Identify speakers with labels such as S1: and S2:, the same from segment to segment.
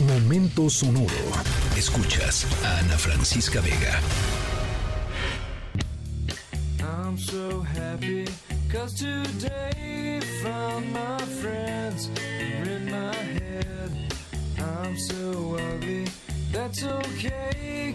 S1: Momento sonoro. Escuchas a Ana Francisca Vega. I'm so happy cause today found my friends in my head. I'm so ugly, that's okay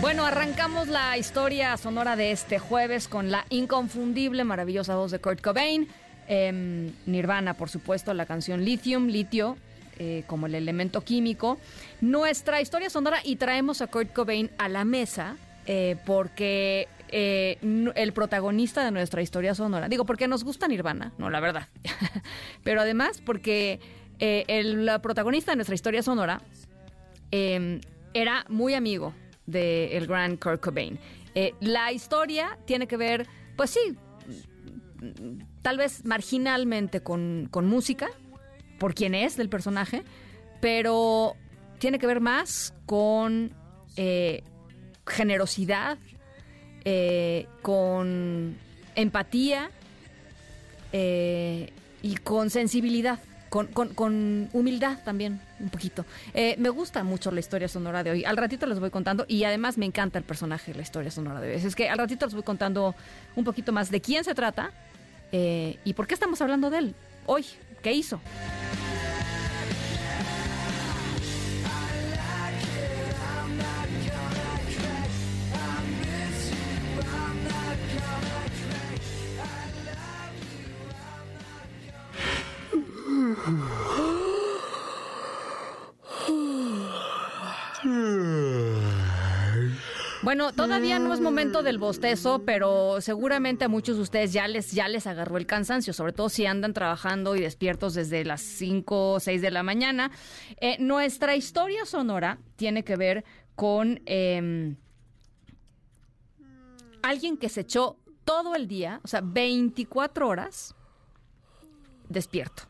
S1: Bueno, arrancamos la historia sonora de este jueves con la inconfundible, maravillosa voz de Kurt Cobain. Em, Nirvana, por supuesto, la canción Lithium, litio, eh, como el elemento químico. Nuestra historia sonora y traemos a Kurt Cobain a la mesa eh, porque eh, el protagonista de nuestra historia sonora, digo, porque nos gusta Nirvana, no, la verdad, pero además porque el protagonista de nuestra historia sonora em, era muy amigo del el gran Kurt Cobain. Eh, la historia tiene que ver, pues sí, tal vez marginalmente con, música, por quién es del personaje, pero tiene que ver más con eh, generosidad, eh, con empatía y con sensibilidad con, con, humildad también, un poquito. Eh, me gusta mucho la historia sonora de hoy. Al ratito les voy contando y además me encanta el personaje la historia sonora de hoy. Es que al ratito les voy contando un poquito más de quién se trata eh, y por qué estamos hablando de él hoy, qué hizo. Bueno, todavía no es momento del bostezo, pero seguramente a muchos de ustedes ya les, ya les agarró el cansancio, sobre todo si andan trabajando y despiertos desde las 5 o 6 de la mañana. Eh, nuestra historia sonora tiene que ver con em, alguien que se echó todo el día, o sea, 24 horas despierto.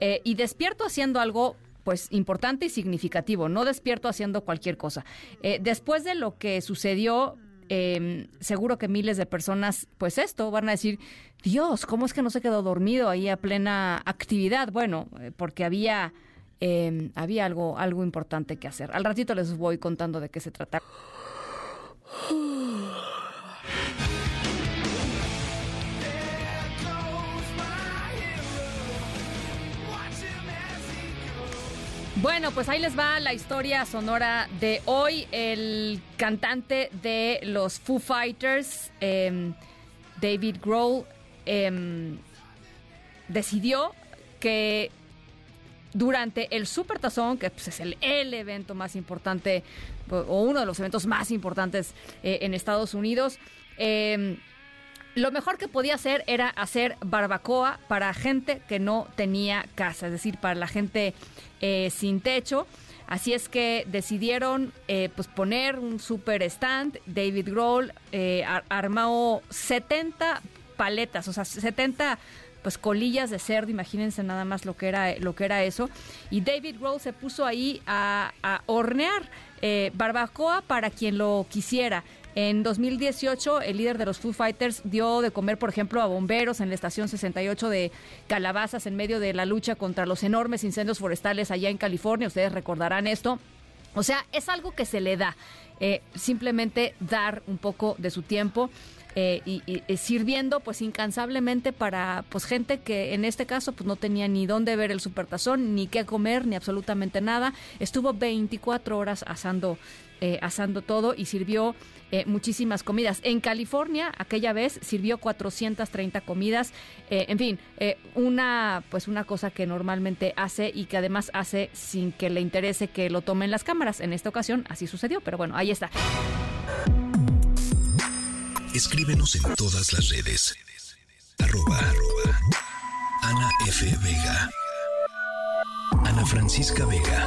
S1: Eh, y despierto haciendo algo pues importante y significativo, no despierto haciendo cualquier cosa. Eh, después de lo que sucedió, em, seguro que miles de personas, pues esto, van a decir, Dios, ¿cómo es que no se quedó dormido ahí a plena actividad? Bueno, eh, porque había, em, había algo, algo importante que hacer. Al ratito les voy contando de qué se trata. Bueno, pues ahí les va la historia sonora de hoy. El cantante de los Foo Fighters, em, David Grohl, em, decidió que durante el Supertazón, que pues, es el, evento más importante o uno de los eventos más importantes eh, en Estados Unidos, em, lo mejor que podía hacer era hacer barbacoa para gente que no tenía casa, es decir, para la gente eh, sin techo. Así es que decidieron eh, pues poner un super stand. David Grohl eh, armó 70 paletas, o sea, 70 pues colillas de cerdo, imagínense nada más lo que era lo que era eso. Y David Grohl se puso ahí a, a hornear eh, barbacoa para quien lo quisiera. En 2018, el líder de los Foo Fighters dio de comer, por ejemplo, a bomberos en la estación 68 de Calabazas en medio de la lucha contra los enormes incendios forestales allá en California. Ustedes recordarán esto. O sea, es algo que se le da. Eh, simplemente dar un poco de su tiempo. Eh, y, sirviendo pues incansablemente para pues gente que en este caso pues no tenía ni dónde ver el supertazón, ni qué comer, ni absolutamente nada. Estuvo 24 horas asando eh, asando todo y sirvió eh, muchísimas comidas. En California, aquella vez, sirvió 430 comidas. Eh, en fin, una, pues una cosa que normalmente hace y que además hace sin que le interese que lo tomen las cámaras. En esta ocasión así sucedió, pero bueno, ahí está. Escríbenos en todas las redes. Arroba, Ana F. Vega. Ana Francisca Vega.